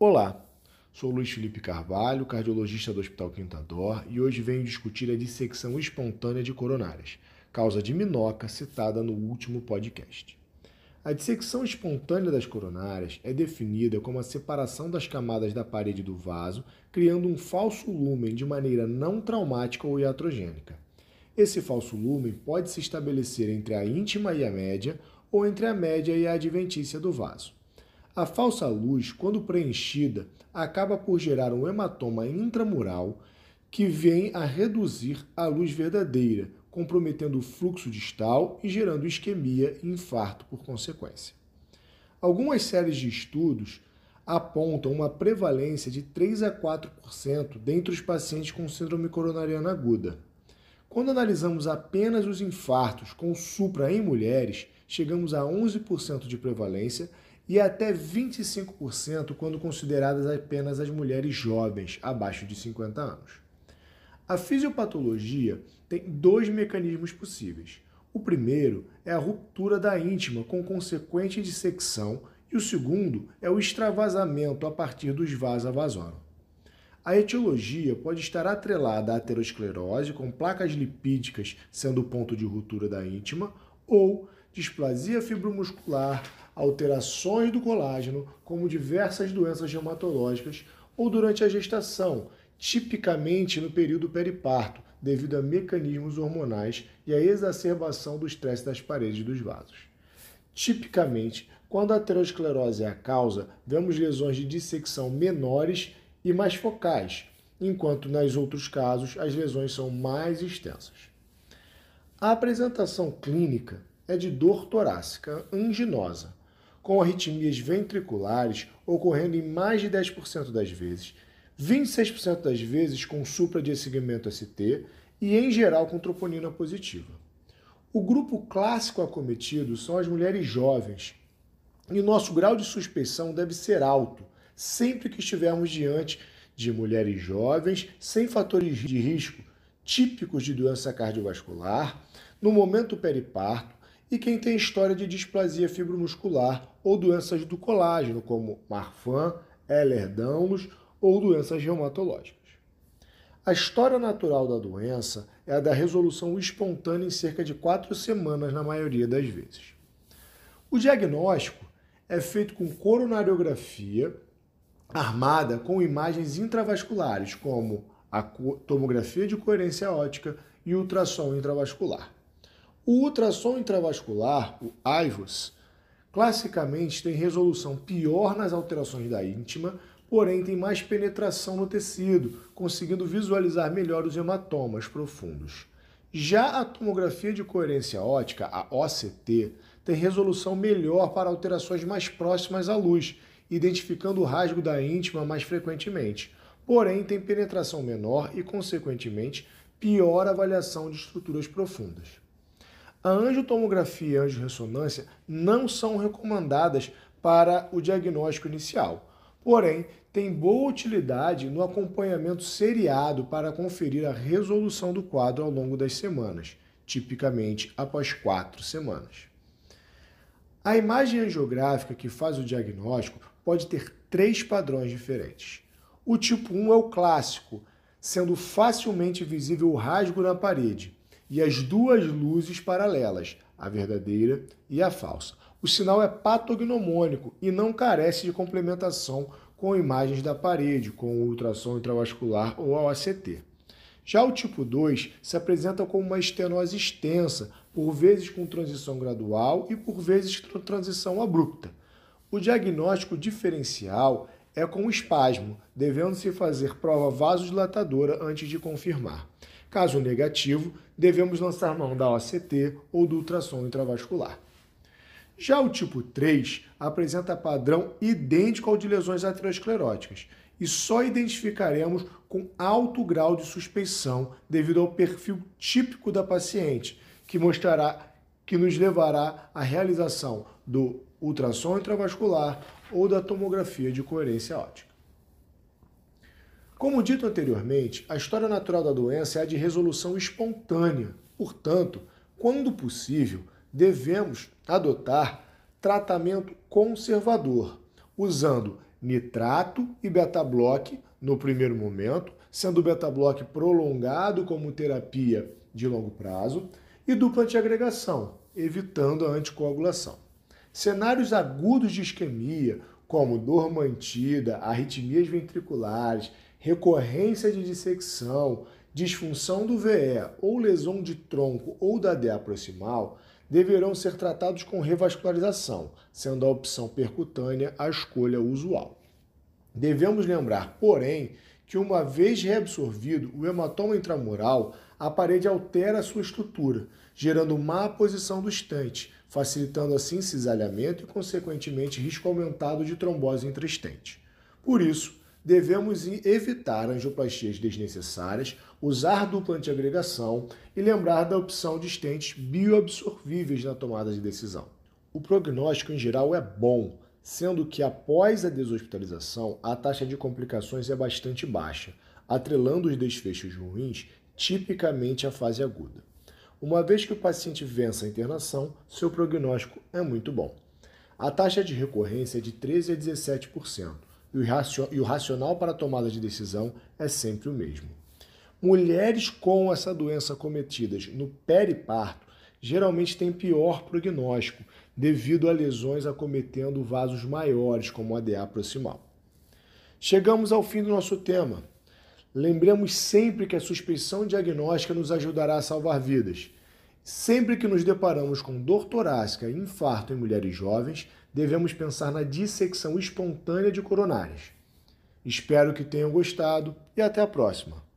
Olá, sou Luiz Felipe Carvalho, cardiologista do Hospital Quintador, e hoje venho discutir a dissecção espontânea de coronárias, causa de minhoca citada no último podcast. A dissecção espontânea das coronárias é definida como a separação das camadas da parede do vaso, criando um falso lúmen de maneira não traumática ou iatrogênica. Esse falso lúmen pode se estabelecer entre a íntima e a média, ou entre a média e a adventícia do vaso. A falsa luz, quando preenchida, acaba por gerar um hematoma intramural que vem a reduzir a luz verdadeira, comprometendo o fluxo distal e gerando isquemia e infarto por consequência. Algumas séries de estudos apontam uma prevalência de 3 a 4% dentre os pacientes com síndrome coronariana aguda. Quando analisamos apenas os infartos com supra em mulheres, chegamos a 11% de prevalência e até 25% quando consideradas apenas as mulheres jovens, abaixo de 50 anos. A fisiopatologia tem dois mecanismos possíveis. O primeiro é a ruptura da íntima com consequente dissecção e o segundo é o extravasamento a partir dos vasa vasorum. A etiologia pode estar atrelada à aterosclerose, com placas lipídicas sendo o ponto de ruptura da íntima, ou displasia fibromuscular, alterações do colágeno, como diversas doenças reumatológicas, ou durante a gestação, tipicamente no período periparto, devido a mecanismos hormonais e a exacerbação do estresse das paredes dos vasos. Tipicamente, quando a aterosclerose é a causa, vemos lesões de dissecção menores e mais focais, enquanto nos outros casos as lesões são mais extensas. A apresentação clínica é de dor torácica anginosa, com arritmias ventriculares ocorrendo em mais de 10% das vezes, 26% das vezes com supra de segmento ST e, em geral, com troponina positiva. O grupo clássico acometido são as mulheres jovens, e nosso grau de suspeição deve ser alto, sempre que estivermos diante de mulheres jovens sem fatores de risco típicos de doença cardiovascular, no momento periparto e quem tem história de displasia fibromuscular ou doenças do colágeno, como Marfan, Ehlers-Danlos ou doenças reumatológicas. A história natural da doença é a da resolução espontânea em cerca de quatro semanas, na maioria das vezes. O diagnóstico é feito com coronariografia armada com imagens intravasculares, como a tomografia de coerência ótica e ultrassom intravascular. O ultrassom intravascular, o IVUS, classicamente tem resolução pior nas alterações da íntima, porém tem mais penetração no tecido, conseguindo visualizar melhor os hematomas profundos. Já a tomografia de coerência ótica, a OCT, tem resolução melhor para alterações mais próximas à luz, identificando o rasgo da íntima mais frequentemente. Porém, tem penetração menor e, consequentemente, pior avaliação de estruturas profundas. A angiotomografia e a angiorressonância não são recomendadas para o diagnóstico inicial, porém, tem boa utilidade no acompanhamento seriado para conferir a resolução do quadro ao longo das semanas, tipicamente após quatro semanas. A imagem angiográfica que faz o diagnóstico pode ter três padrões diferentes. O tipo 1 é o clássico, sendo facilmente visível o rasgo na parede e as duas luzes paralelas, a verdadeira e a falsa. O sinal é patognomônico e não carece de complementação com imagens da parede, com ultrassom intravascular ou a ACT. Já o tipo 2 se apresenta como uma estenose extensa, por vezes com transição gradual e por vezes com transição abrupta. O diagnóstico diferencial é com espasmo, devendo-se fazer prova vasodilatadora antes de confirmar. Caso negativo, devemos lançar mão da OCT ou do ultrassom intravascular. Já o tipo 3 apresenta padrão idêntico ao de lesões ateroscleróticas e só identificaremos com alto grau de suspeição devido ao perfil típico da paciente, que mostrará que nos levará à realização do ultrassom intravascular ou da tomografia de coerência óptica. Como dito anteriormente, a história natural da doença é a de resolução espontânea. Portanto, quando possível, devemos adotar tratamento conservador, usando nitrato e beta-bloque no primeiro momento, sendo o beta-bloque prolongado como terapia de longo prazo, e dupla antiagregação, evitando a anticoagulação. Cenários agudos de isquemia, como dor mantida, arritmias ventriculares, recorrência de dissecção, disfunção do VE ou lesão de tronco ou da DEA proximal, deverão ser tratados com revascularização, sendo a opção percutânea a escolha usual. Devemos lembrar, porém, que uma vez reabsorvido o hematoma intramural, a parede altera a sua estrutura, gerando má posição do estente, facilitando assim cisalhamento e, consequentemente, risco aumentado de trombose intraestente. Por isso, devemos evitar angioplastias desnecessárias, usar dupla antiagregação e lembrar da opção de estentes bioabsorvíveis na tomada de decisão. O prognóstico em geral é bom, sendo que após a deshospitalização a taxa de complicações é bastante baixa, atrelando os desfechos ruins tipicamente à fase aguda. Uma vez que o paciente vença a internação, seu prognóstico é muito bom. A taxa de recorrência é de 13 a 17%, e o racional para a tomada de decisão é sempre o mesmo. Mulheres com essa doença cometidas no periparto geralmente têm pior prognóstico devido a lesões acometendo vasos maiores, como a DA proximal. Chegamos ao fim do nosso tema. Lembremos sempre que a suspeição diagnóstica nos ajudará a salvar vidas. Sempre que nos deparamos com dor torácica e infarto em mulheres jovens, devemos pensar na dissecção espontânea de coronárias. Espero que tenham gostado e até a próxima.